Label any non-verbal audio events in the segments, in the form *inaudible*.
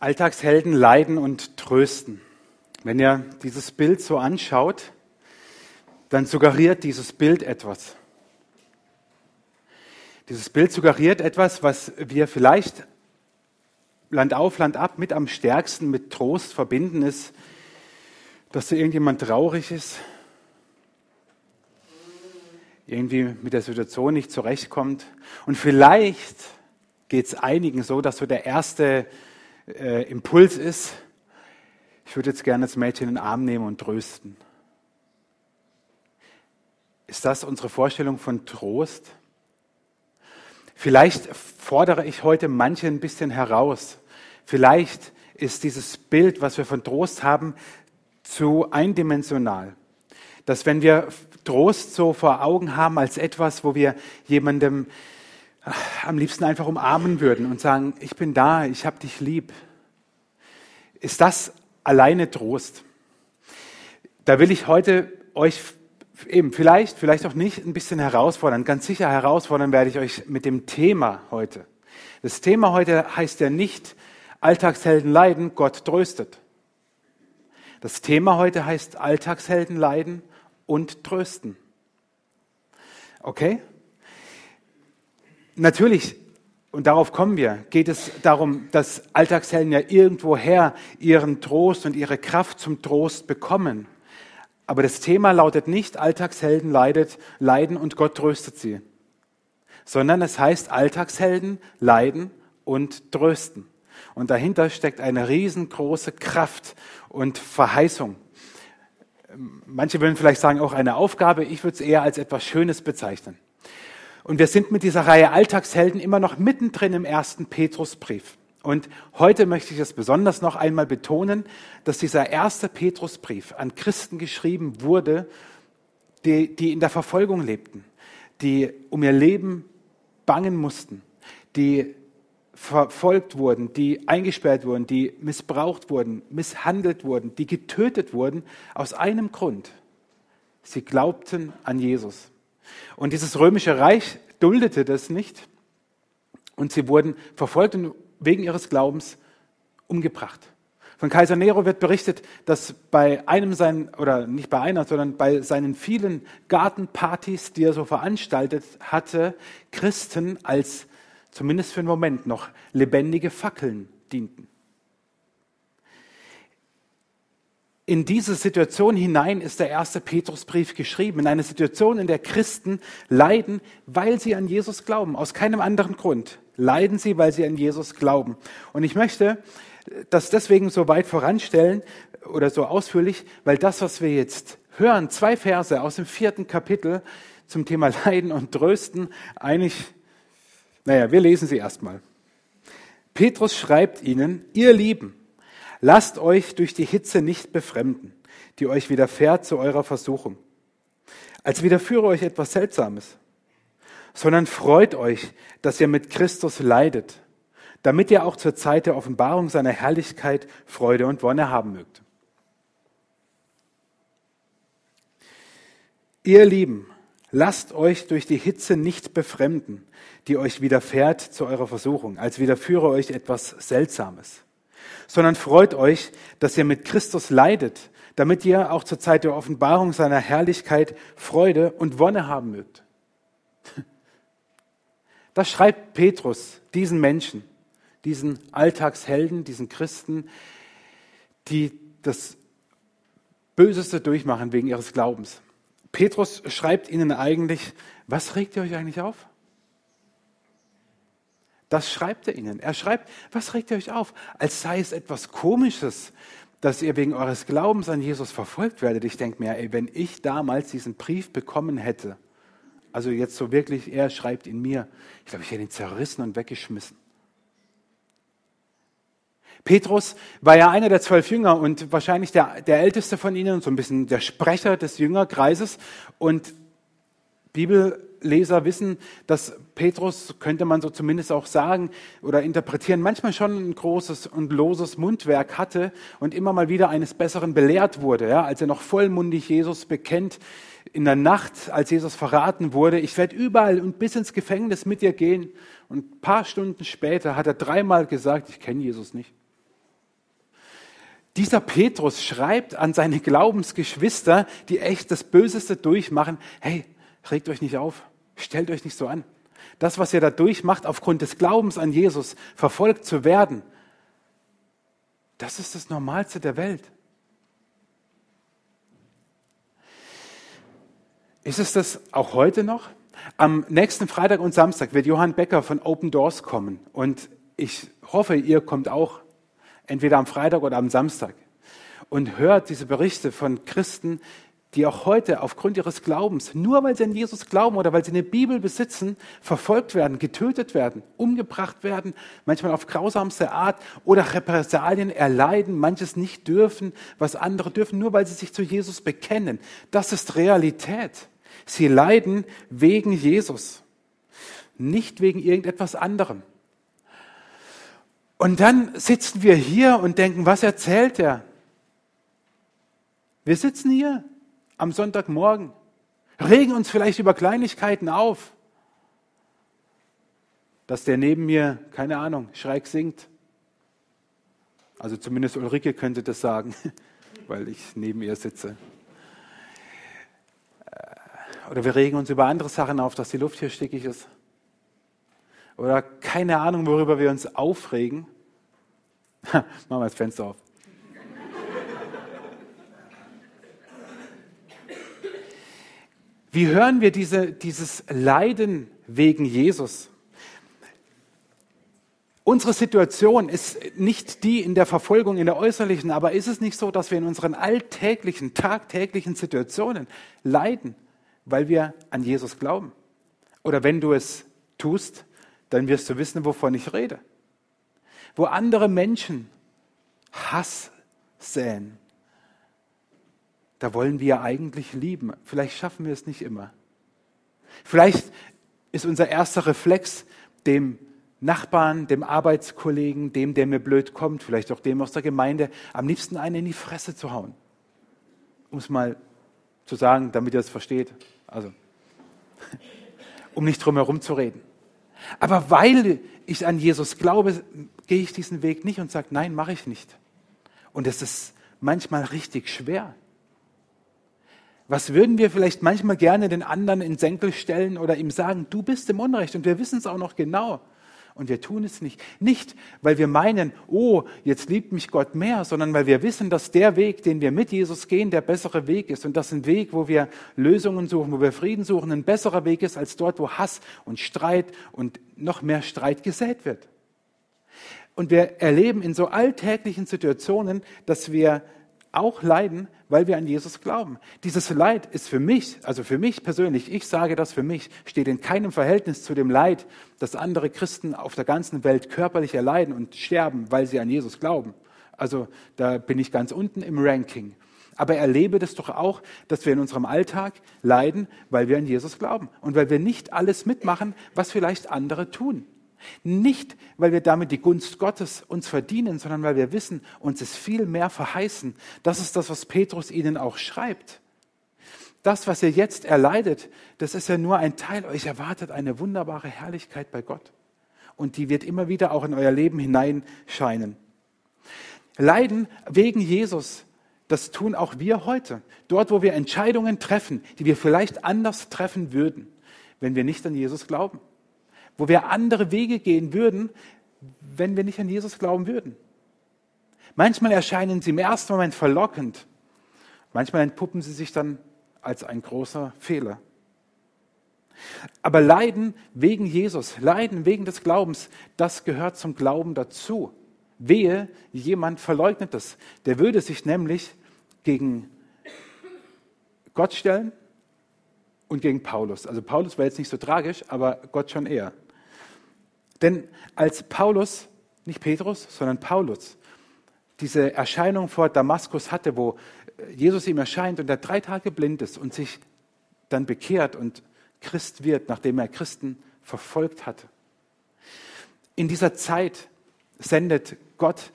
Alltagshelden leiden und trösten. Wenn ihr dieses Bild so anschaut, dann suggeriert dieses Bild etwas. Dieses Bild suggeriert etwas, was wir vielleicht Land auf, Land ab mit am stärksten mit Trost verbinden, ist, dass da irgendjemand traurig ist, irgendwie mit der Situation nicht zurechtkommt. Und vielleicht geht es einigen so, dass so der erste äh, Impuls ist, ich würde jetzt gerne das Mädchen in den Arm nehmen und trösten. Ist das unsere Vorstellung von Trost? Vielleicht fordere ich heute manche ein bisschen heraus. Vielleicht ist dieses Bild, was wir von Trost haben, zu eindimensional. Dass wenn wir Trost so vor Augen haben als etwas, wo wir jemandem am liebsten einfach umarmen würden und sagen, ich bin da, ich habe dich lieb. Ist das alleine Trost? Da will ich heute euch eben vielleicht, vielleicht auch nicht ein bisschen herausfordern. Ganz sicher herausfordern werde ich euch mit dem Thema heute. Das Thema heute heißt ja nicht Alltagshelden leiden, Gott tröstet. Das Thema heute heißt Alltagshelden leiden und trösten. Okay? Natürlich, und darauf kommen wir, geht es darum, dass Alltagshelden ja irgendwoher ihren Trost und ihre Kraft zum Trost bekommen. Aber das Thema lautet nicht, Alltagshelden leidet, leiden und Gott tröstet sie, sondern es heißt, Alltagshelden leiden und trösten. Und dahinter steckt eine riesengroße Kraft und Verheißung. Manche würden vielleicht sagen, auch eine Aufgabe. Ich würde es eher als etwas Schönes bezeichnen. Und wir sind mit dieser Reihe Alltagshelden immer noch mittendrin im ersten Petrusbrief. Und heute möchte ich es besonders noch einmal betonen, dass dieser erste Petrusbrief an Christen geschrieben wurde, die, die in der Verfolgung lebten, die um ihr Leben bangen mussten, die verfolgt wurden, die eingesperrt wurden, die missbraucht wurden, misshandelt wurden, die getötet wurden, aus einem Grund. Sie glaubten an Jesus. Und dieses römische Reich duldete das nicht und sie wurden verfolgt und wegen ihres Glaubens umgebracht. Von Kaiser Nero wird berichtet, dass bei einem seinen, oder nicht bei einer, sondern bei seinen vielen Gartenpartys, die er so veranstaltet hatte, Christen als zumindest für einen Moment noch lebendige Fackeln dienten. In diese Situation hinein ist der erste Petrusbrief geschrieben, in eine Situation, in der Christen leiden, weil sie an Jesus glauben, aus keinem anderen Grund. Leiden sie, weil sie an Jesus glauben. Und ich möchte das deswegen so weit voranstellen oder so ausführlich, weil das, was wir jetzt hören, zwei Verse aus dem vierten Kapitel zum Thema *laughs* Leiden und Trösten, eigentlich naja, wir lesen sie erstmal. Petrus schreibt ihnen, ihr Lieben, lasst euch durch die Hitze nicht befremden, die euch widerfährt zu eurer Versuchung, als widerführe euch etwas Seltsames, sondern freut euch, dass ihr mit Christus leidet, damit ihr auch zur Zeit der Offenbarung seiner Herrlichkeit Freude und Wonne haben mögt. Ihr Lieben, Lasst euch durch die Hitze nicht befremden, die euch widerfährt zu eurer Versuchung, als widerführe euch etwas Seltsames, sondern freut euch, dass ihr mit Christus leidet, damit ihr auch zur Zeit der Offenbarung seiner Herrlichkeit Freude und Wonne haben mögt. *laughs* Das schreibt Petrus diesen Menschen, diesen Alltagshelden, diesen Christen, die das Böseste durchmachen wegen ihres Glaubens. Petrus schreibt ihnen eigentlich, was regt ihr euch eigentlich auf? Das schreibt er ihnen. Er schreibt, was regt ihr euch auf? Als sei es etwas Komisches, dass ihr wegen eures Glaubens an Jesus verfolgt werdet. Ich denke mir, ey, wenn ich damals diesen Brief bekommen hätte, also jetzt so wirklich, er schreibt ihn mir, ich glaube, ich hätte ihn zerrissen und weggeschmissen. Petrus war ja einer der zwölf Jünger und wahrscheinlich der, der älteste von ihnen so ein bisschen der Sprecher des Jüngerkreises. Und Bibelleser wissen, dass Petrus, könnte man so zumindest auch sagen oder interpretieren, manchmal schon ein großes und loses Mundwerk hatte und immer mal wieder eines Besseren belehrt wurde. Ja, als er noch vollmundig Jesus bekennt, in der Nacht, als Jesus verraten wurde, ich werde überall und bis ins Gefängnis mit dir gehen. Und ein paar Stunden später hat er dreimal gesagt, ich kenne Jesus nicht. Dieser Petrus schreibt an seine Glaubensgeschwister, die echt das Böseste durchmachen, hey, regt euch nicht auf, stellt euch nicht so an. Das, was ihr da durchmacht, aufgrund des Glaubens an Jesus verfolgt zu werden, das ist das Normalste der Welt. Ist es das auch heute noch? Am nächsten Freitag und Samstag wird Johann Becker von Open Doors kommen und ich hoffe, ihr kommt auch entweder am Freitag oder am Samstag, und hört diese Berichte von Christen, die auch heute aufgrund ihres Glaubens, nur weil sie an Jesus glauben oder weil sie eine Bibel besitzen, verfolgt werden, getötet werden, umgebracht werden, manchmal auf grausamste Art oder Repressalien erleiden, manches nicht dürfen, was andere dürfen, nur weil sie sich zu Jesus bekennen. Das ist Realität. Sie leiden wegen Jesus, nicht wegen irgendetwas anderem. Und dann sitzen wir hier und denken, was erzählt er? Wir sitzen hier am Sonntagmorgen, regen uns vielleicht über Kleinigkeiten auf, dass der neben mir, keine Ahnung, schräg singt. Also zumindest Ulrike könnte das sagen, *laughs* weil ich neben ihr sitze. Äh, oder wir regen uns über andere Sachen auf, dass die Luft hier stickig ist oder keine Ahnung, worüber wir uns aufregen. *laughs* Machen wir das Fenster auf. Wie hören wir diese, dieses Leiden wegen Jesus? Unsere Situation ist nicht die in der Verfolgung, in der äußerlichen, aber ist es nicht so, dass wir in unseren alltäglichen, tagtäglichen Situationen leiden, weil wir an Jesus glauben? Oder wenn du es tust, dann wirst du wissen, wovon ich rede. Wo andere Menschen Hass säen, da wollen wir eigentlich lieben. Vielleicht schaffen wir es nicht immer. Vielleicht ist unser erster Reflex, dem Nachbarn, dem Arbeitskollegen, dem, der mir blöd kommt, vielleicht auch dem aus der Gemeinde, am liebsten einen in die Fresse zu hauen. Um es mal zu sagen, damit ihr es versteht. Also, *laughs* um nicht drum herum zu reden. Aber weil ich an Jesus glaube, gehe ich diesen Weg nicht und sage, nein, mache ich nicht. Und es ist manchmal richtig schwer. Was würden wir vielleicht manchmal gerne den anderen in Senkel stellen oder ihm sagen, du bist im Unrecht und wir wissen es auch noch genau. Und wir tun es nicht. Nicht, weil wir meinen, oh, jetzt liebt mich Gott mehr, sondern weil wir wissen, dass der Weg, den wir mit Jesus gehen, der bessere Weg ist. Und das ein Weg, wo wir Lösungen suchen, wo wir Frieden suchen, ein besserer Weg ist als dort, wo Hass und Streit und noch mehr Streit gesät wird. Und wir erleben in so alltäglichen Situationen, dass wir auch leiden, weil wir an Jesus glauben. Dieses Leid ist für mich, also für mich persönlich, ich sage das für mich, steht in keinem Verhältnis zu dem Leid, das andere Christen auf der ganzen Welt körperlich erleiden und sterben, weil sie an Jesus glauben. Also da bin ich ganz unten im Ranking. Aber erlebe das doch auch, dass wir in unserem Alltag leiden, weil wir an Jesus glauben und weil wir nicht alles mitmachen, was vielleicht andere tun. Nicht, weil wir damit die Gunst Gottes uns verdienen, sondern weil wir wissen, uns ist viel mehr verheißen. Das ist das, was Petrus ihnen auch schreibt. Das, was ihr jetzt erleidet, das ist ja nur ein Teil. Euch erwartet eine wunderbare Herrlichkeit bei Gott. Und die wird immer wieder auch in euer Leben hineinscheinen. Leiden wegen Jesus, das tun auch wir heute. Dort, wo wir Entscheidungen treffen, die wir vielleicht anders treffen würden, wenn wir nicht an Jesus glauben wo wir andere Wege gehen würden, wenn wir nicht an Jesus glauben würden. Manchmal erscheinen sie im ersten Moment verlockend, manchmal entpuppen sie sich dann als ein großer Fehler. Aber Leiden wegen Jesus, Leiden wegen des Glaubens, das gehört zum Glauben dazu. Wehe, jemand verleugnet das. Der würde sich nämlich gegen Gott stellen und gegen Paulus. Also Paulus war jetzt nicht so tragisch, aber Gott schon eher. Denn als Paulus, nicht Petrus, sondern Paulus, diese Erscheinung vor Damaskus hatte, wo Jesus ihm erscheint und er drei Tage blind ist und sich dann bekehrt und Christ wird, nachdem er Christen verfolgt hatte. In dieser Zeit sendet Gott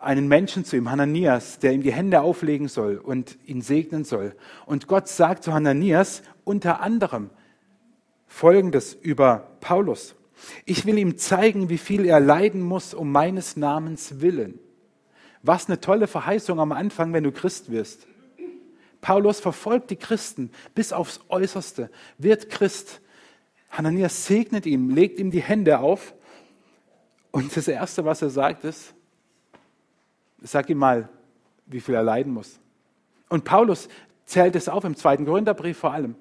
einen Menschen zu ihm, Hananias, der ihm die Hände auflegen soll und ihn segnen soll. Und Gott sagt zu Hananias unter anderem Folgendes über Paulus. Ich will ihm zeigen, wie viel er leiden muss um meines Namens willen. Was eine tolle Verheißung am Anfang, wenn du Christ wirst. Paulus verfolgt die Christen bis aufs Äußerste, wird Christ. Hananias segnet ihn, legt ihm die Hände auf. Und das Erste, was er sagt, ist, sag ihm mal, wie viel er leiden muss. Und Paulus zählt es auf im zweiten Korintherbrief vor allem.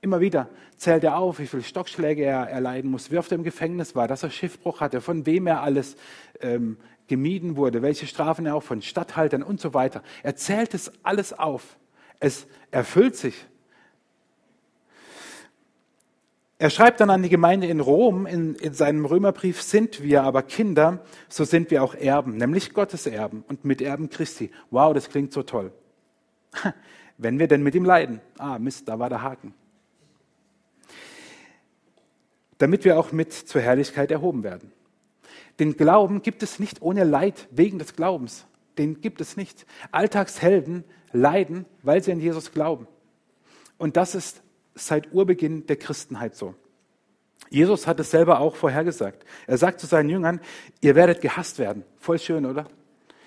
Immer wieder zählt er auf, wie viele Stockschläge er erleiden muss, wie oft er im Gefängnis war, dass er Schiffbruch hatte, von wem er alles ähm, gemieden wurde, welche Strafen er auch von Statthaltern und so weiter. Er zählt es alles auf. Es erfüllt sich. Er schreibt dann an die Gemeinde in Rom, in, in, seinem Römerbrief, sind wir aber Kinder, so sind wir auch Erben, nämlich Gottes Erben und Miterben Christi. Wow, das klingt so toll. *laughs* Wenn wir denn mit ihm leiden. Ah, Mist, da war der Haken. Damit wir auch mit zur Herrlichkeit erhoben werden. Den Glauben gibt es nicht ohne Leid wegen des Glaubens. Den gibt es nicht. Alltagshelden leiden, weil sie an Jesus glauben. Und das ist seit Urbeginn der Christenheit so. Jesus hat es selber auch vorhergesagt. Er sagt zu seinen Jüngern, ihr werdet gehasst werden. Voll schön, oder?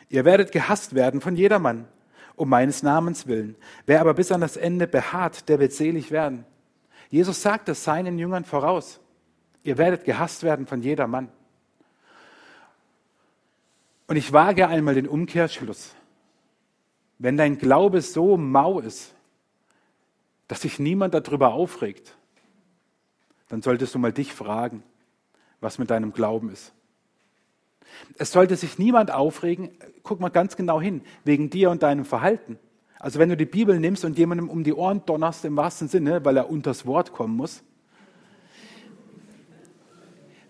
Ihr werdet gehasst werden von jedermann, um meines Namens willen. Wer aber bis an das Ende beharrt, der wird selig werden. Jesus sagt es seinen Jüngern voraus. Ihr werdet gehasst werden von jedermann. Und ich wage einmal den Umkehrschluss. Wenn dein Glaube so mau ist, dass sich niemand darüber aufregt, dann solltest du mal dich fragen, was mit deinem Glauben ist. Es sollte sich niemand aufregen, guck mal ganz genau hin, wegen dir und deinem Verhalten. Also wenn du die Bibel nimmst und jemandem um die Ohren donnerst im wahrsten Sinne, weil er unters Wort kommen muss,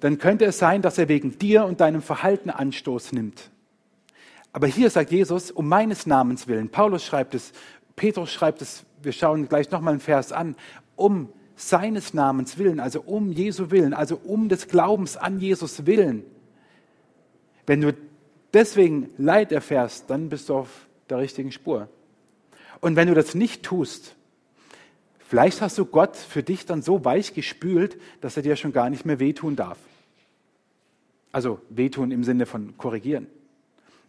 dann könnte es sein, dass er wegen dir und deinem Verhalten Anstoß nimmt. Aber hier sagt Jesus, um meines Namens willen, Paulus schreibt es, Petrus schreibt es, wir schauen gleich nochmal einen Vers an, um seines Namens willen, also um Jesu willen, also um des Glaubens an Jesus willen. Wenn du deswegen Leid erfährst, dann bist du auf der richtigen Spur. Und wenn du das nicht tust, vielleicht hast du Gott für dich dann so weich gespült, dass er dir schon gar nicht mehr wehtun darf. Also wehtun im Sinne von korrigieren.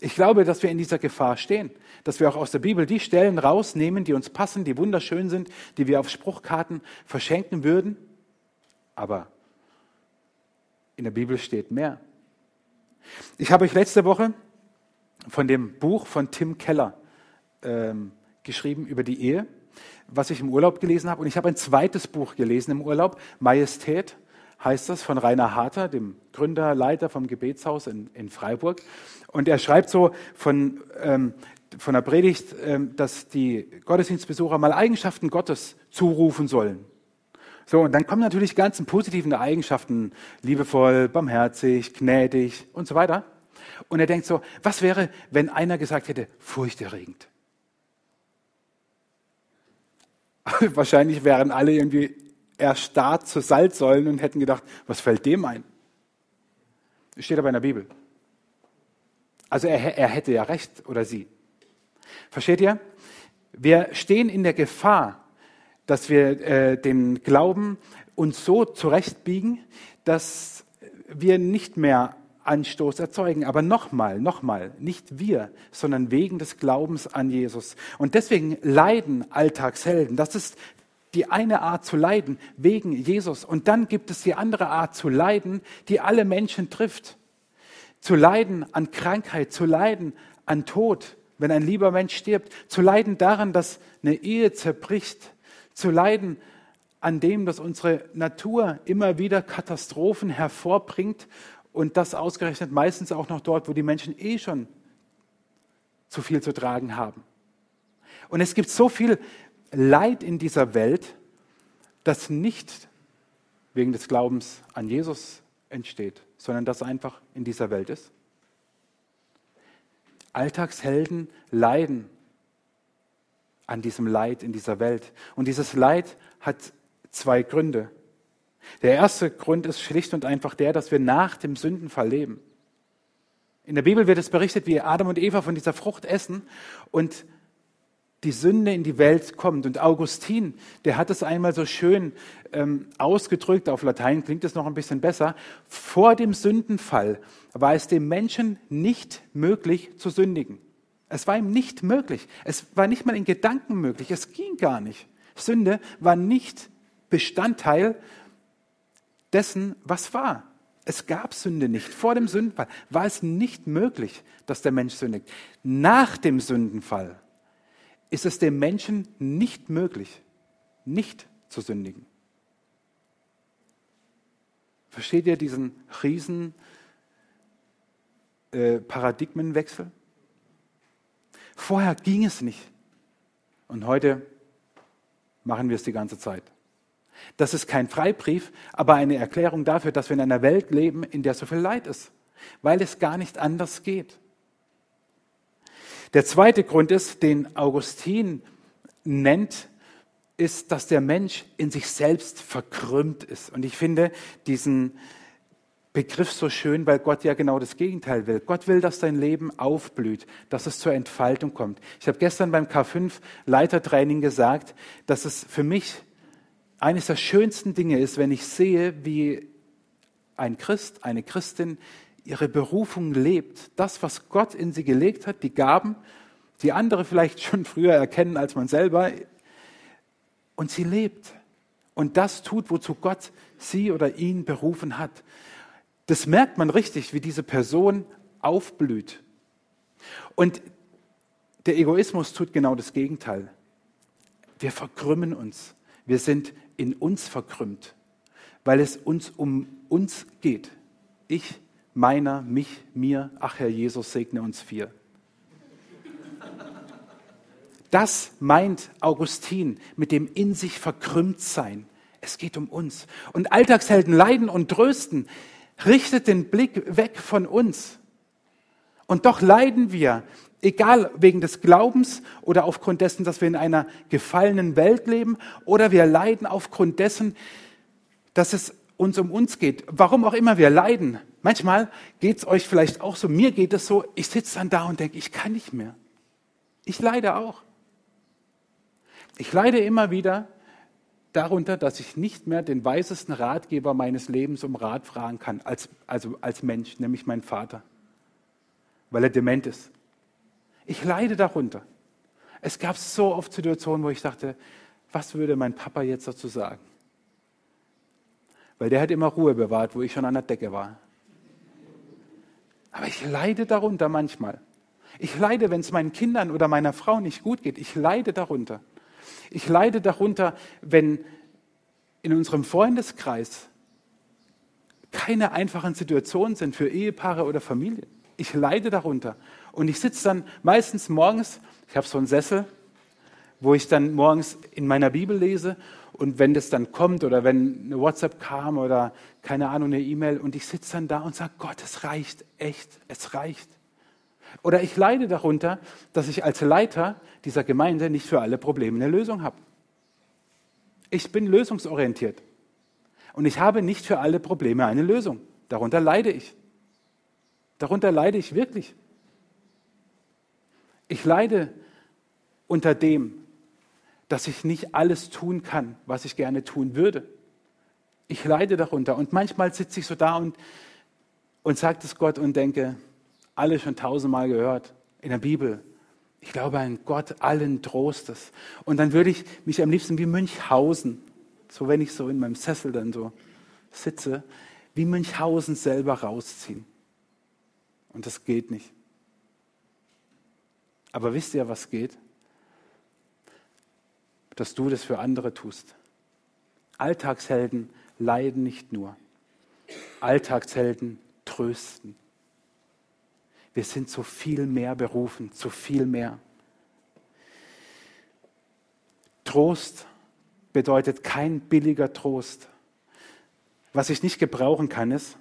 Ich glaube, dass wir in dieser Gefahr stehen, dass wir auch aus der Bibel die Stellen rausnehmen, die uns passen, die wunderschön sind, die wir auf Spruchkarten verschenken würden. Aber in der Bibel steht mehr. Ich habe euch letzte Woche von dem Buch von Tim Keller ähm, geschrieben über die Ehe, was ich im Urlaub gelesen habe. Und ich habe ein zweites Buch gelesen im Urlaub, Majestät heißt das, von Rainer Harter, dem Gründer, Leiter vom Gebetshaus in, in Freiburg. Und er schreibt so von, ähm, von der Predigt, ähm, dass die Gottesdienstbesucher mal Eigenschaften Gottes zurufen sollen. So, und dann kommen natürlich die ganzen positiven Eigenschaften, liebevoll, barmherzig, gnädig und so weiter. Und er denkt so, was wäre, wenn einer gesagt hätte, furchterregend? *laughs* Wahrscheinlich wären alle irgendwie erstarrt zu Salzsäulen und hätten gedacht, was fällt dem ein? Das steht aber in der Bibel. Also er, er hätte ja recht oder sie. Versteht ihr? Wir stehen in der Gefahr, dass wir äh, den Glauben uns so zurechtbiegen, dass wir nicht mehr Anstoß erzeugen. Aber nochmal, nochmal, nicht wir, sondern wegen des Glaubens an Jesus. Und deswegen leiden Alltagshelden. Das ist die eine Art zu leiden wegen Jesus. Und dann gibt es die andere Art zu leiden, die alle Menschen trifft. Zu leiden an Krankheit, zu leiden an Tod, wenn ein lieber Mensch stirbt. Zu leiden daran, dass eine Ehe zerbricht. Zu leiden an dem, dass unsere Natur immer wieder Katastrophen hervorbringt und das ausgerechnet meistens auch noch dort, wo die Menschen eh schon zu viel zu tragen haben. Und es gibt so viel Leid in dieser Welt, das nicht wegen des Glaubens an Jesus entsteht, sondern das einfach in dieser Welt ist. Alltagshelden leiden an diesem Leid in dieser Welt. Und dieses Leid hat zwei Gründe. Der erste Grund ist schlicht und einfach der, dass wir nach dem Sündenfall leben. In der Bibel wird es berichtet, wie Adam und Eva von dieser Frucht essen und die Sünde in die Welt kommt. Und Augustin, der hat es einmal so schön ähm, ausgedrückt, auf Latein klingt es noch ein bisschen besser, vor dem Sündenfall war es dem Menschen nicht möglich zu sündigen. Es war ihm nicht möglich. Es war nicht mal in Gedanken möglich. Es ging gar nicht. Sünde war nicht Bestandteil dessen, was war. Es gab Sünde nicht. Vor dem Sündenfall war es nicht möglich, dass der Mensch sündigt. Nach dem Sündenfall ist es dem Menschen nicht möglich, nicht zu sündigen. Versteht ihr diesen riesen äh, Paradigmenwechsel? Vorher ging es nicht. Und heute machen wir es die ganze Zeit. Das ist kein Freibrief, aber eine Erklärung dafür, dass wir in einer Welt leben, in der so viel Leid ist, weil es gar nicht anders geht. Der zweite Grund ist, den Augustin nennt, ist, dass der Mensch in sich selbst verkrümmt ist. Und ich finde diesen Begriff so schön, weil Gott ja genau das Gegenteil will. Gott will, dass dein Leben aufblüht, dass es zur Entfaltung kommt. Ich habe gestern beim K5 Leitertraining gesagt, dass es für mich eines der schönsten Dinge ist, wenn ich sehe, wie ein Christ, eine Christin ihre Berufung lebt. Das, was Gott in sie gelegt hat, die Gaben, die andere vielleicht *laughs* schon früher erkennen als man selber, und sie lebt und das tut, wozu Gott sie oder ihn berufen hat. Das merkt man richtig, wie diese Person aufblüht. Und der Egoismus tut genau das Gegenteil. Wir verkrümmen uns. Wir sind in uns verkrümmt, weil es uns um uns geht. Ich, meiner, mich, mir, ach Herr Jesus, segne uns vier. Das meint Augustin mit dem in sich verkrümmt sein. Es geht um uns. Und Alltagshelden leiden und trösten, richtet den Blick weg von uns. Und doch leiden wir, egal wegen des Glaubens oder aufgrund dessen, dass wir in einer gefallenen Welt leben, oder wir leiden aufgrund dessen, dass es uns um uns geht. Warum auch immer wir leiden. Manchmal geht es euch vielleicht auch so, mir geht es so, ich sitze dann da und denke, ich kann nicht mehr. Ich leide auch. Ich leide immer wieder darunter, dass ich nicht mehr den weisesten Ratgeber meines Lebens um Rat fragen kann, als, also als Mensch, nämlich meinen Vater, weil er dement ist. Ich leide darunter. Es gab so oft Situationen, wo ich dachte, was würde mein Papa jetzt dazu sagen? Weil der hat immer Ruhe bewahrt, wo ich schon an der Decke war. Aber ich leide darunter manchmal. Ich leide, wenn es meinen Kindern oder meiner Frau nicht gut geht. Ich leide darunter. Ich leide darunter, wenn in unserem Freundeskreis keine einfachen Situationen sind für Ehepaare oder Familien. Ich leide darunter. Und ich sitze dann meistens morgens, ich habe so einen Sessel, wo ich dann morgens in meiner Bibel lese und wenn das dann kommt oder wenn eine WhatsApp kam oder keine Ahnung, eine E-Mail und ich sitze dann da und sage, Gott, es reicht, echt, es reicht. Oder ich leide darunter, dass ich als Leiter dieser Gemeinde nicht für alle Probleme eine Lösung habe. Ich bin lösungsorientiert. Und ich habe nicht für alle Probleme eine Lösung. Darunter leide ich. Darunter leide ich wirklich. Ich leide unter dem, dass ich nicht alles tun kann, was ich gerne tun würde. Ich leide darunter. Und manchmal sitze ich so da und, und sage es Gott und denke, alle schon tausendmal gehört in der Bibel. Ich glaube an Gott allen Trostes. Und dann würde ich mich am liebsten wie Münchhausen, so wenn ich so in meinem Sessel dann so sitze, wie Münchhausen selber rausziehen. Und das geht nicht. Aber wisst ihr, was geht? Dass du das für andere tust. Alltagshelden leiden nicht nur. Alltagshelden trösten. Wir sind zu viel mehr berufen, zu viel mehr. Trost bedeutet kein billiger Trost. Was ich nicht gebrauchen kann, ist,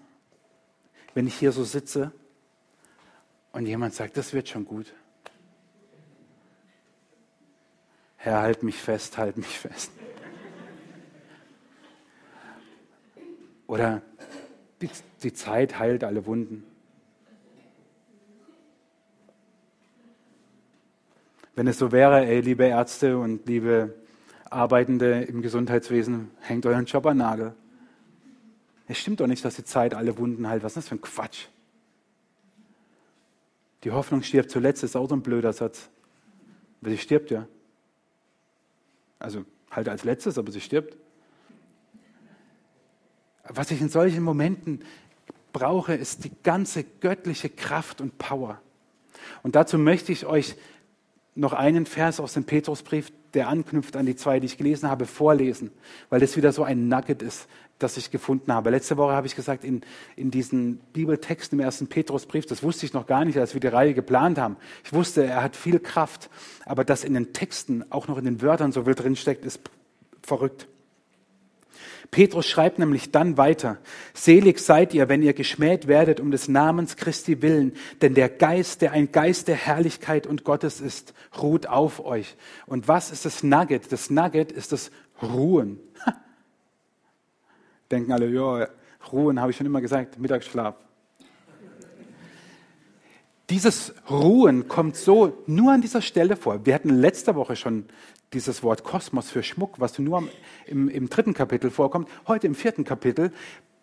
wenn ich hier so sitze und jemand sagt, das wird schon gut. Herr, halt mich fest, halt mich fest. Oder die, die Zeit heilt alle Wunden. Wenn es so wäre, ey, liebe Ärzte und liebe Arbeitende im Gesundheitswesen, hängt euren Job an Nagel. Es stimmt doch nicht, dass die Zeit alle Wunden heilt. Was ist das für ein Quatsch? Die Hoffnung stirbt zuletzt, ist auch so ein blöder Satz. Aber sie stirbt ja. Also halt als letztes, aber sie stirbt. Was ich in solchen Momenten brauche, ist die ganze göttliche Kraft und Power. Und dazu möchte ich euch noch einen Vers aus dem Petrusbrief, der anknüpft an die zwei, die ich gelesen habe, vorlesen, weil das wieder so ein Nugget ist, das ich gefunden habe. Letzte Woche habe ich gesagt, in, in diesen Bibeltexten im ersten Petrusbrief, das wusste ich noch gar nicht, als wir die Reihe geplant haben. Ich wusste, er hat viel Kraft, aber dass in den Texten, auch noch in den Wörtern so viel drinsteckt, ist verrückt. Petrus schreibt nämlich dann weiter, selig seid ihr, wenn ihr geschmäht werdet um des Namens Christi willen, denn der Geist, der ein Geist der Herrlichkeit und Gottes ist, ruht auf euch. Und was ist das Nugget? Das Nugget ist das Ruhen. *laughs* Denken alle, ja, Ruhen habe ich schon immer gesagt, Mittagsschlaf. Dieses Ruhen kommt so nur an dieser Stelle vor. Wir hatten letzte Woche schon dieses Wort Kosmos für Schmuck, was nur im, im dritten Kapitel vorkommt, heute im vierten Kapitel,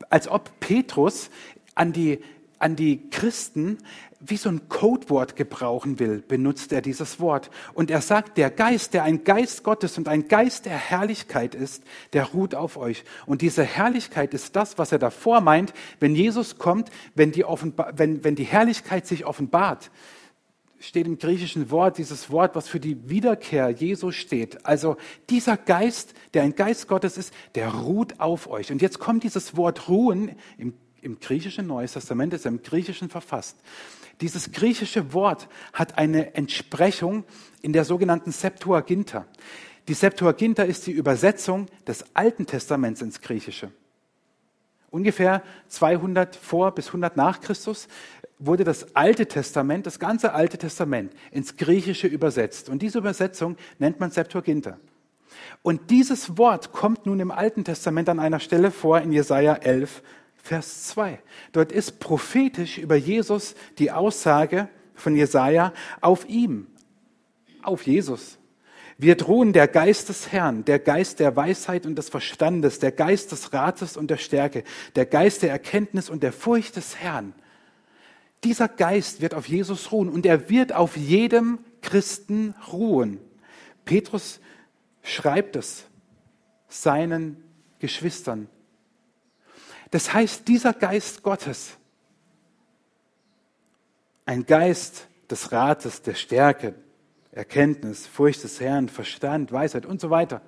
als ob Petrus an die, an die Christen wie so ein Codewort gebrauchen will, benutzt er dieses Wort. Und er sagt, der Geist, der ein Geist Gottes und ein Geist der Herrlichkeit ist, der ruht auf euch. Und diese Herrlichkeit ist das, was er davor meint, wenn Jesus kommt, wenn die, wenn, wenn die Herrlichkeit sich offenbart steht im griechischen Wort dieses Wort, was für die Wiederkehr Jesu steht. Also dieser Geist, der ein Geist Gottes ist, der ruht auf euch. Und jetzt kommt dieses Wort ruhen im, im griechischen Neues Testament, ist im griechischen verfasst. Dieses griechische Wort hat eine Entsprechung in der sogenannten Septuaginta. Die Septuaginta ist die Übersetzung des Alten Testaments ins Griechische. Ungefähr 200 vor bis 100 nach Christus wurde das Alte Testament, das ganze Alte Testament ins Griechische übersetzt. Und diese Übersetzung nennt man Septuaginta. Und dieses Wort kommt nun im Alten Testament an einer Stelle vor in Jesaja 11, Vers 2. Dort ist prophetisch über Jesus die Aussage von Jesaja auf ihm, auf Jesus. Wird ruhen der Geist des Herrn, der Geist der Weisheit und des Verstandes, der Geist des Rates und der Stärke, der Geist der Erkenntnis und der Furcht des Herrn dieser Geist wird auf Jesus ruhen und er wird auf jedem Christen ruhen. Petrus schreibt es seinen Geschwistern. Das heißt, dieser Geist Gottes, ein Geist des Rates, der Stärke, Erkenntnis, Furcht des Herrn, Verstand, Weisheit und so weiter,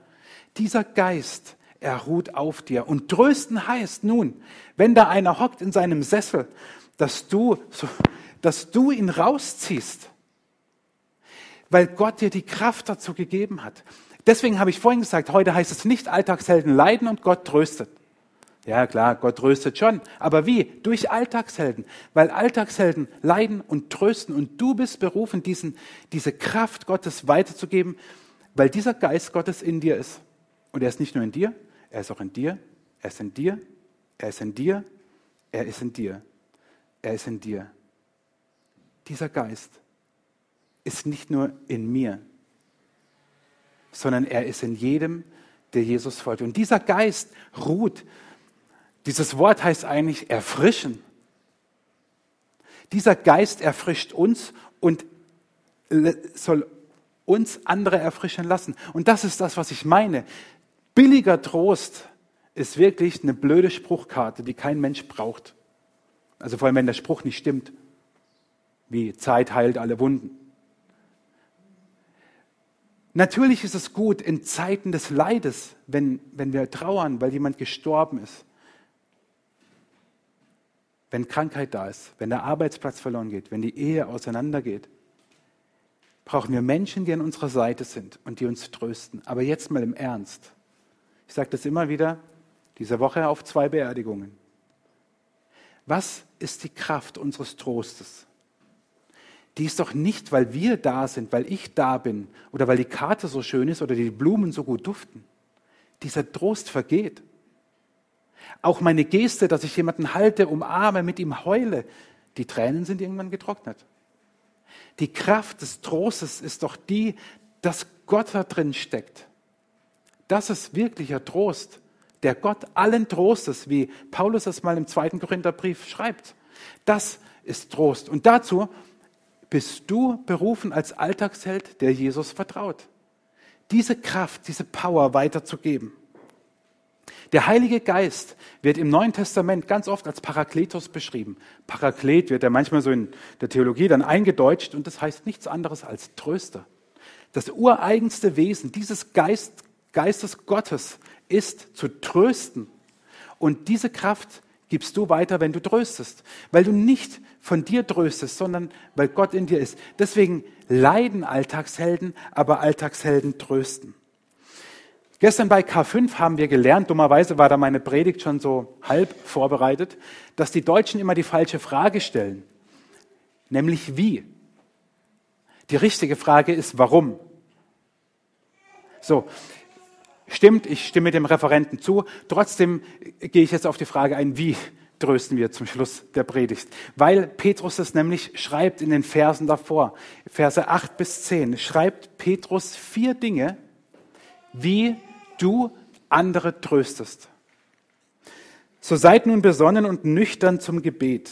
dieser Geist, er ruht auf dir. Und trösten heißt nun, wenn da einer hockt in seinem Sessel dass du, dass du ihn rausziehst, weil Gott dir die Kraft dazu gegeben hat. Deswegen habe ich vorhin gesagt, heute heißt es nicht Alltagshelden leiden und Gott tröstet. Ja klar, Gott tröstet schon. Aber wie? Durch Alltagshelden. Weil Alltagshelden leiden und trösten und du bist berufen, diesen, diese Kraft Gottes weiterzugeben, weil dieser Geist Gottes in dir ist. Und er ist nicht nur in dir, er ist auch in dir, er ist in dir, er ist in dir, er ist in dir er ist in dir. Dieser Geist ist nicht nur in mir, sondern er ist in jedem, der Jesus folgt. Und dieser Geist ruht. Dieses Wort heißt eigentlich erfrischen. Dieser Geist erfrischt uns und soll uns andere erfrischen lassen. Und das ist das, was ich meine. Billiger Trost ist wirklich eine blöde Spruchkarte, die kein Mensch braucht. Also vor allem, wenn der Spruch nicht stimmt, wie Zeit heilt alle Wunden. Natürlich ist es gut in Zeiten des Leides, wenn, wenn wir trauern, weil jemand gestorben ist. Wenn Krankheit da ist, wenn der Arbeitsplatz verloren geht, wenn die Ehe auseinandergeht, brauchen wir Menschen, die an unserer Seite sind und die uns trösten. Aber jetzt mal im Ernst. Ich sage das immer wieder, diese Woche auf zwei Beerdigungen. Was ist die Kraft unseres Trostes? Die ist doch nicht, weil wir da sind, weil ich da bin oder weil die Karte so schön ist oder die Blumen so gut duften. Dieser Trost vergeht. Auch meine Geste, dass ich jemanden halte, umarme, mit ihm heule, die Tränen sind irgendwann getrocknet. Die Kraft des Trostes ist doch die, dass Gott da drin steckt. Das ist wirklicher Trost der Gott allen Trostes, wie Paulus es mal im zweiten Korintherbrief schreibt. Das ist Trost. Und dazu bist du berufen als Alltagsheld, der Jesus vertraut. Diese Kraft, diese Power weiterzugeben. Der Heilige Geist wird im Neuen Testament ganz oft als Parakletos beschrieben. Paraklet wird ja manchmal so in der Theologie dann eingedeutscht und das heißt nichts anderes als Tröster. Das ureigenste Wesen dieses Geist, Geistes Gottes ist zu trösten. Und diese Kraft gibst du weiter, wenn du tröstest, weil du nicht von dir tröstest, sondern weil Gott in dir ist. Deswegen leiden Alltagshelden, aber Alltagshelden trösten. Gestern bei K5 haben wir gelernt, dummerweise war da meine Predigt schon so halb vorbereitet, dass die Deutschen immer die falsche Frage stellen, nämlich wie. Die richtige Frage ist warum. So, Stimmt, ich stimme dem Referenten zu. Trotzdem gehe ich jetzt auf die Frage ein, wie trösten wir zum Schluss der Predigt. Weil Petrus es nämlich schreibt in den Versen davor, Verse 8 bis 10, schreibt Petrus vier Dinge, wie du andere tröstest. So seid nun besonnen und nüchtern zum Gebet.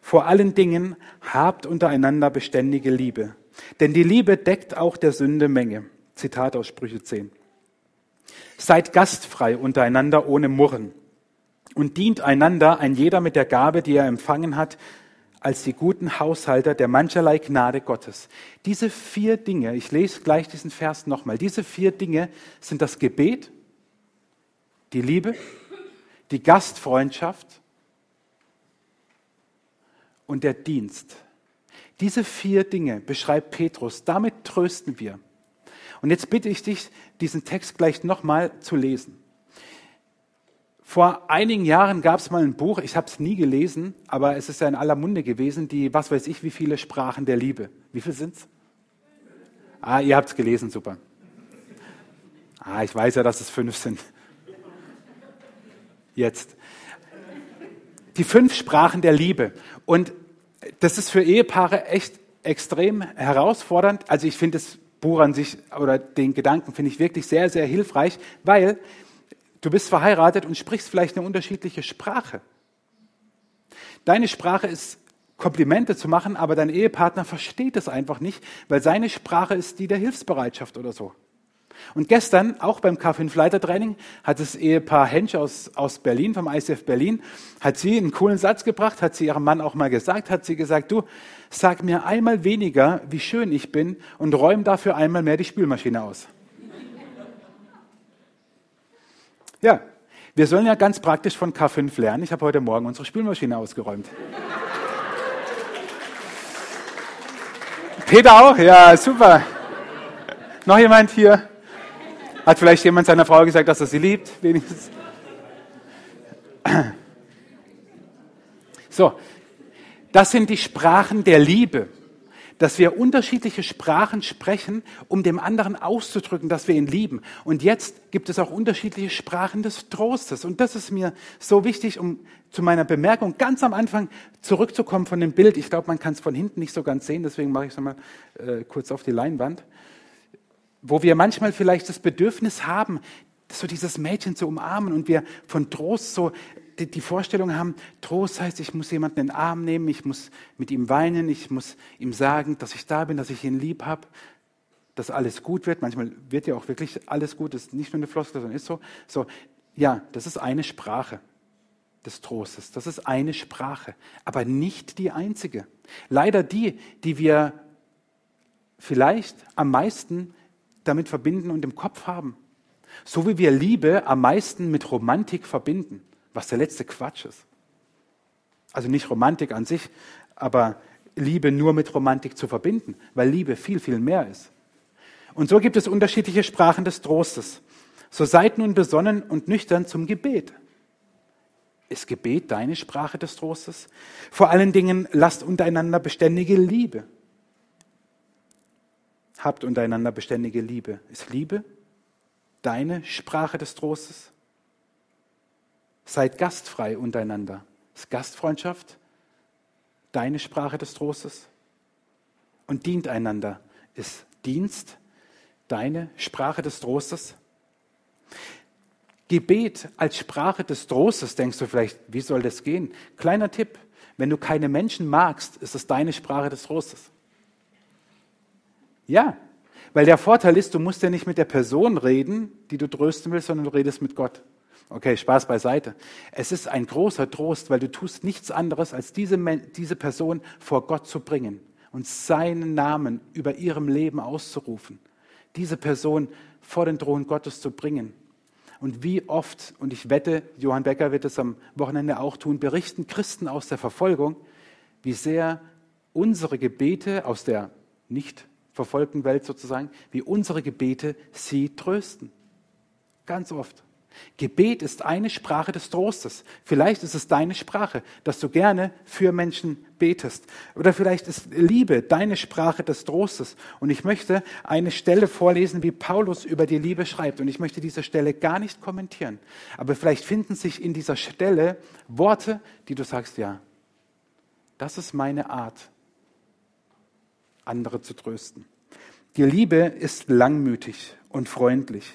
Vor allen Dingen habt untereinander beständige Liebe. Denn die Liebe deckt auch der Sünde Menge. Zitat aus Sprüche 10. Seid gastfrei untereinander ohne Murren und dient einander, ein jeder mit der Gabe, die er empfangen hat, als die guten Haushalter der mancherlei Gnade Gottes. Diese vier Dinge, ich lese gleich diesen Vers nochmal, diese vier Dinge sind das Gebet, die Liebe, die Gastfreundschaft und der Dienst. Diese vier Dinge beschreibt Petrus. Damit trösten wir. Und jetzt bitte ich dich, diesen Text gleich nochmal zu lesen. Vor einigen Jahren gab es mal ein Buch, ich habe es nie gelesen, aber es ist ja in aller Munde gewesen, die, was weiß ich, wie viele Sprachen der Liebe. Wie viele sind es? Ah, ihr habt es gelesen, super. Ah, ich weiß ja, dass es fünf sind. Jetzt. Die fünf Sprachen der Liebe. Und das ist für Ehepaare echt extrem herausfordernd. Also ich finde es Buch an sich oder den Gedanken finde ich wirklich sehr, sehr hilfreich, weil du bist verheiratet und sprichst vielleicht eine unterschiedliche Sprache. Deine Sprache ist Komplimente zu machen, aber dein Ehepartner versteht es einfach nicht, weil seine Sprache ist die der Hilfsbereitschaft oder so. Und gestern, auch beim K5-Leitertraining, hat das Ehepaar Hensch aus, aus Berlin, vom ICF Berlin, hat sie einen coolen Satz gebracht, hat sie ihrem Mann auch mal gesagt, hat sie gesagt, du, sag mir einmal weniger, wie schön ich bin und räum dafür einmal mehr die Spülmaschine aus. Ja, wir sollen ja ganz praktisch von K5 lernen. Ich habe heute Morgen unsere Spülmaschine ausgeräumt. Peter auch? Ja, super. Noch jemand hier? Hat vielleicht jemand seiner Frau gesagt, dass er sie liebt? Wenigstens. So, das sind die Sprachen der Liebe. Dass wir unterschiedliche Sprachen sprechen, um dem anderen auszudrücken, dass wir ihn lieben. Und jetzt gibt es auch unterschiedliche Sprachen des Trostes. Und das ist mir so wichtig, um zu meiner Bemerkung ganz am Anfang zurückzukommen von dem Bild. Ich glaube, man kann es von hinten nicht so ganz sehen, deswegen mache ich es nochmal äh, kurz auf die Leinwand wo wir manchmal vielleicht das Bedürfnis haben, so dieses Mädchen zu umarmen und wir von Trost so die, die Vorstellung haben, Trost heißt, ich muss jemanden in den Arm nehmen, ich muss mit ihm weinen, ich muss ihm sagen, dass ich da bin, dass ich ihn lieb habe, dass alles gut wird. Manchmal wird ja auch wirklich alles gut, das ist nicht nur eine Floskel, sondern ist so. So, ja, das ist eine Sprache des Trostes. Das ist eine Sprache, aber nicht die einzige. Leider die, die wir vielleicht am meisten damit verbinden und im Kopf haben. So wie wir Liebe am meisten mit Romantik verbinden, was der letzte Quatsch ist. Also nicht Romantik an sich, aber Liebe nur mit Romantik zu verbinden, weil Liebe viel, viel mehr ist. Und so gibt es unterschiedliche Sprachen des Trostes. So seid nun besonnen und nüchtern zum Gebet. Ist Gebet deine Sprache des Trostes? Vor allen Dingen lasst untereinander beständige Liebe habt untereinander beständige Liebe. Ist Liebe deine Sprache des Trostes? Seid gastfrei untereinander. Ist Gastfreundschaft deine Sprache des Trostes? Und dient einander. Ist Dienst deine Sprache des Trostes? Gebet als Sprache des Trostes, denkst du vielleicht, wie soll das gehen? Kleiner Tipp, wenn du keine Menschen magst, ist es deine Sprache des Trostes. Ja, weil der Vorteil ist, du musst ja nicht mit der Person reden, die du trösten willst, sondern du redest mit Gott. Okay, Spaß beiseite. Es ist ein großer Trost, weil du tust nichts anderes, als diese, diese Person vor Gott zu bringen und seinen Namen über ihrem Leben auszurufen. Diese Person vor den Thron Gottes zu bringen. Und wie oft, und ich wette, Johann Becker wird es am Wochenende auch tun, berichten Christen aus der Verfolgung, wie sehr unsere Gebete aus der nicht verfolgten Welt sozusagen, wie unsere Gebete sie trösten. Ganz oft. Gebet ist eine Sprache des Trostes. Vielleicht ist es deine Sprache, dass du gerne für Menschen betest. Oder vielleicht ist Liebe deine Sprache des Trostes. Und ich möchte eine Stelle vorlesen, wie Paulus über die Liebe schreibt. Und ich möchte diese Stelle gar nicht kommentieren. Aber vielleicht finden sich in dieser Stelle Worte, die du sagst, ja, das ist meine Art, andere zu trösten. Die Liebe ist langmütig und freundlich.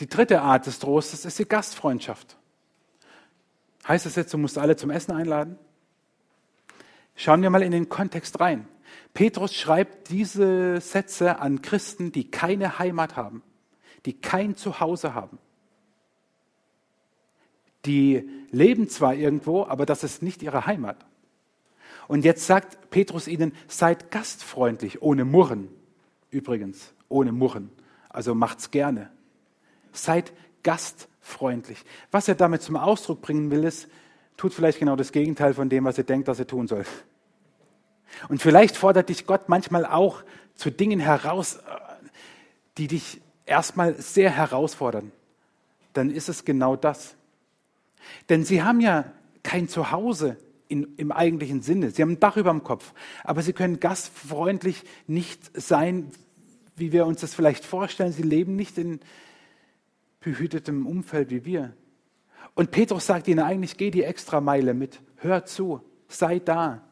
Die dritte Art des Trostes ist die Gastfreundschaft. Heißt das jetzt, du musst alle zum Essen einladen? Schauen wir mal in den Kontext rein. Petrus schreibt diese Sätze an Christen, die keine Heimat haben, die kein Zuhause haben. Die leben zwar irgendwo, aber das ist nicht ihre Heimat. Und jetzt sagt Petrus ihnen, seid gastfreundlich, ohne Murren. Übrigens, ohne Murren. Also macht's gerne. Seid gastfreundlich. Was er damit zum Ausdruck bringen will, ist, tut vielleicht genau das Gegenteil von dem, was er denkt, dass er tun soll. Und vielleicht fordert dich Gott manchmal auch zu Dingen heraus, die dich erstmal sehr herausfordern. Dann ist es genau das. Denn sie haben ja kein Zuhause in, im eigentlichen Sinne. Sie haben ein Dach über dem Kopf, aber sie können gastfreundlich nicht sein, wie wir uns das vielleicht vorstellen. Sie leben nicht in, behütetem Umfeld wie wir. Und Petrus sagt ihnen eigentlich, geh die Extrameile mit, hör zu, sei da,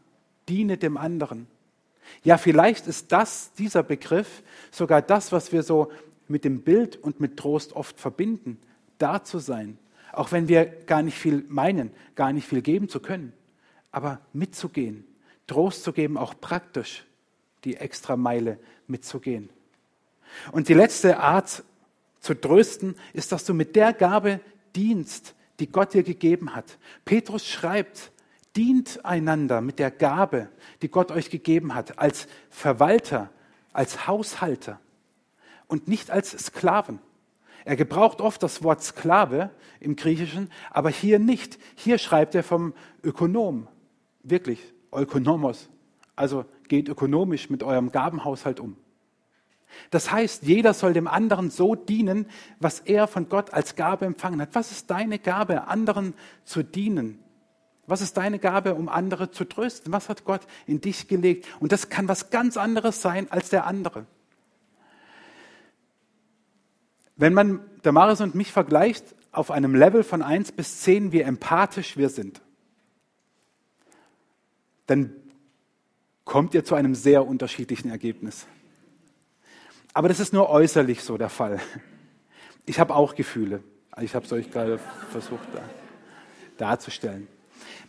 diene dem anderen. Ja, vielleicht ist das, dieser Begriff, sogar das, was wir so mit dem Bild und mit Trost oft verbinden, da zu sein. Auch wenn wir gar nicht viel meinen, gar nicht viel geben zu können. Aber mitzugehen, Trost zu geben, auch praktisch die Extrameile mitzugehen. Und die letzte Art zu trösten, ist, dass du mit der Gabe dienst, die Gott dir gegeben hat. Petrus schreibt, dient einander mit der Gabe, die Gott euch gegeben hat, als Verwalter, als Haushalter und nicht als Sklaven. Er gebraucht oft das Wort Sklave im Griechischen, aber hier nicht. Hier schreibt er vom Ökonom, wirklich, Ökonomos. Also geht ökonomisch mit eurem Gabenhaushalt um. Das heißt, jeder soll dem anderen so dienen, was er von Gott als Gabe empfangen hat. Was ist deine Gabe, anderen zu dienen? Was ist deine Gabe, um andere zu trösten? Was hat Gott in dich gelegt? Und das kann was ganz anderes sein als der andere. Wenn man der Marius und mich vergleicht auf einem Level von 1 bis 10, wie empathisch wir sind, dann kommt ihr zu einem sehr unterschiedlichen Ergebnis. Aber das ist nur äußerlich so der Fall. Ich habe auch Gefühle. Ich habe es euch gerade versucht da, darzustellen.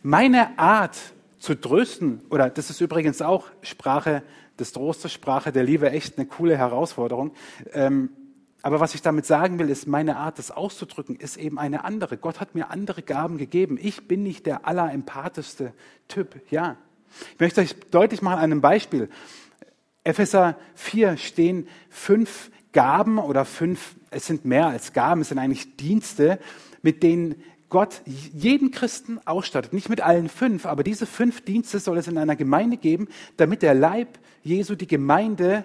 Meine Art zu trösten, oder das ist übrigens auch Sprache des Trostes, Sprache der Liebe, echt eine coole Herausforderung. Ähm, aber was ich damit sagen will, ist, meine Art, das auszudrücken, ist eben eine andere. Gott hat mir andere Gaben gegeben. Ich bin nicht der allerempathischste Typ, ja. Ich möchte euch deutlich machen an einem Beispiel. Epheser 4 stehen fünf Gaben oder fünf, es sind mehr als Gaben, es sind eigentlich Dienste, mit denen Gott jeden Christen ausstattet. Nicht mit allen fünf, aber diese fünf Dienste soll es in einer Gemeinde geben, damit der Leib Jesu, die Gemeinde,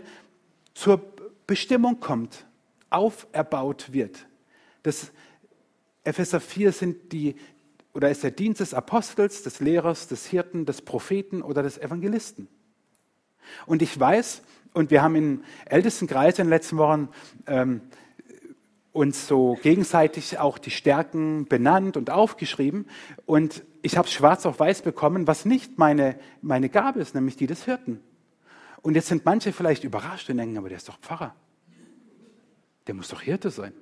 zur Bestimmung kommt, auferbaut wird. Das Epheser 4 sind die, oder ist der Dienst des Apostels, des Lehrers, des Hirten, des Propheten oder des Evangelisten. Und ich weiß, und wir haben im Ältestenkreis in den letzten Wochen ähm, uns so gegenseitig auch die Stärken benannt und aufgeschrieben. Und ich habe schwarz auf weiß bekommen, was nicht meine, meine Gabe ist, nämlich die des Hirten. Und jetzt sind manche vielleicht überrascht und denken, aber der ist doch Pfarrer. Der muss doch Hirte sein.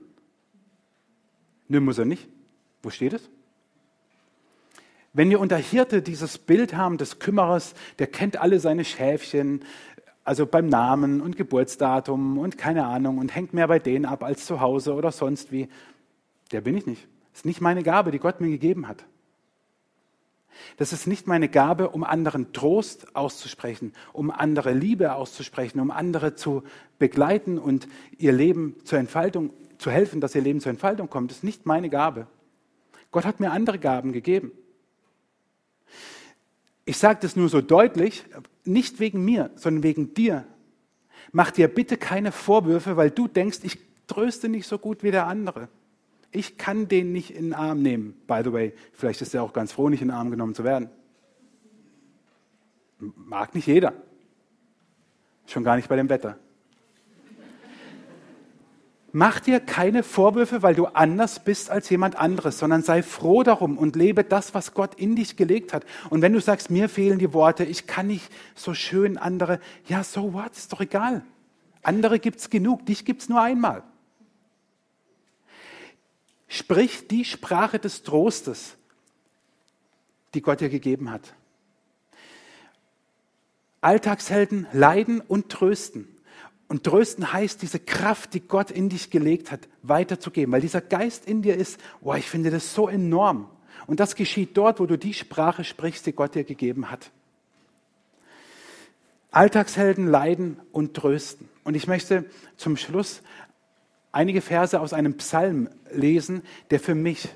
Nö, muss er nicht. Wo steht es? Wenn wir unter Hirte dieses Bild haben des Kümmerers, der kennt alle seine Schäfchen, also beim Namen und Geburtsdatum und keine Ahnung und hängt mehr bei denen ab als zu Hause oder sonst wie, der bin ich nicht. Das ist nicht meine Gabe, die Gott mir gegeben hat. Das ist nicht meine Gabe, um anderen Trost auszusprechen, um andere Liebe auszusprechen, um andere zu begleiten und ihr Leben zur Entfaltung zu helfen, dass ihr Leben zur Entfaltung kommt. Das ist nicht meine Gabe. Gott hat mir andere Gaben gegeben. Ich sage das nur so deutlich, nicht wegen mir, sondern wegen dir. Mach dir bitte keine Vorwürfe, weil du denkst, ich tröste nicht so gut wie der andere. Ich kann den nicht in den Arm nehmen. By the way, vielleicht ist er auch ganz froh, nicht in den Arm genommen zu werden. Mag nicht jeder. Schon gar nicht bei dem Wetter. Mach dir keine Vorwürfe, weil du anders bist als jemand anderes, sondern sei froh darum und lebe das, was Gott in dich gelegt hat. Und wenn du sagst, mir fehlen die Worte, ich kann nicht so schön andere, ja, so what, ist doch egal. Andere gibt's genug, dich gibt's nur einmal. Sprich die Sprache des Trostes, die Gott dir gegeben hat. Alltagshelden leiden und trösten. Und trösten heißt, diese Kraft, die Gott in dich gelegt hat, weiterzugeben. Weil dieser Geist in dir ist, oh, ich finde das so enorm. Und das geschieht dort, wo du die Sprache sprichst, die Gott dir gegeben hat. Alltagshelden leiden und trösten. Und ich möchte zum Schluss einige Verse aus einem Psalm lesen, der für mich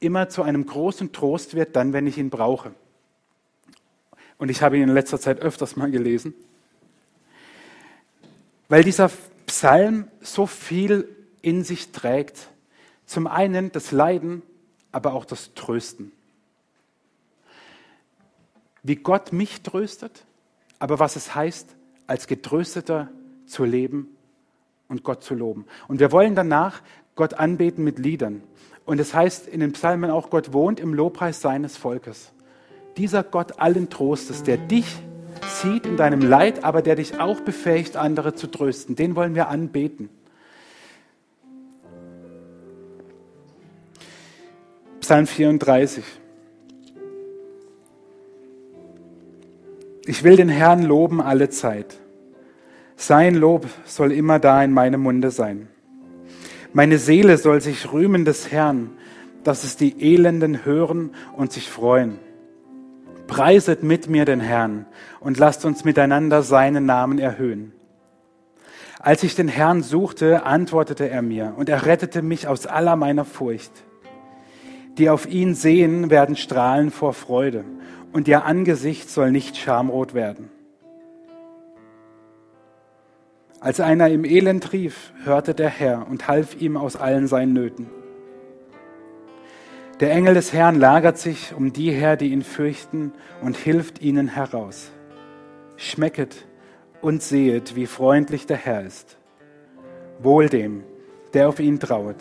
immer zu einem großen Trost wird, dann, wenn ich ihn brauche. Und ich habe ihn in letzter Zeit öfters mal gelesen weil dieser Psalm so viel in sich trägt. Zum einen das Leiden, aber auch das Trösten. Wie Gott mich tröstet, aber was es heißt, als Getrösteter zu leben und Gott zu loben. Und wir wollen danach Gott anbeten mit Liedern. Und es heißt in den Psalmen auch, Gott wohnt im Lobpreis seines Volkes. Dieser Gott allen Trostes, der dich sieht in deinem Leid, aber der dich auch befähigt, andere zu trösten. Den wollen wir anbeten. Psalm 34. Ich will den Herrn loben alle Zeit. Sein Lob soll immer da in meinem Munde sein. Meine Seele soll sich rühmen des Herrn, dass es die Elenden hören und sich freuen. Preiset mit mir den Herrn und lasst uns miteinander seinen Namen erhöhen. Als ich den Herrn suchte, antwortete er mir und er rettete mich aus aller meiner Furcht. Die auf ihn sehen, werden strahlen vor Freude und ihr Angesicht soll nicht schamrot werden. Als einer im Elend rief, hörte der Herr und half ihm aus allen seinen Nöten. Der Engel des Herrn lagert sich um die her, die ihn fürchten, und hilft ihnen heraus. Schmecket und sehet, wie freundlich der Herr ist. Wohl dem, der auf ihn trauet.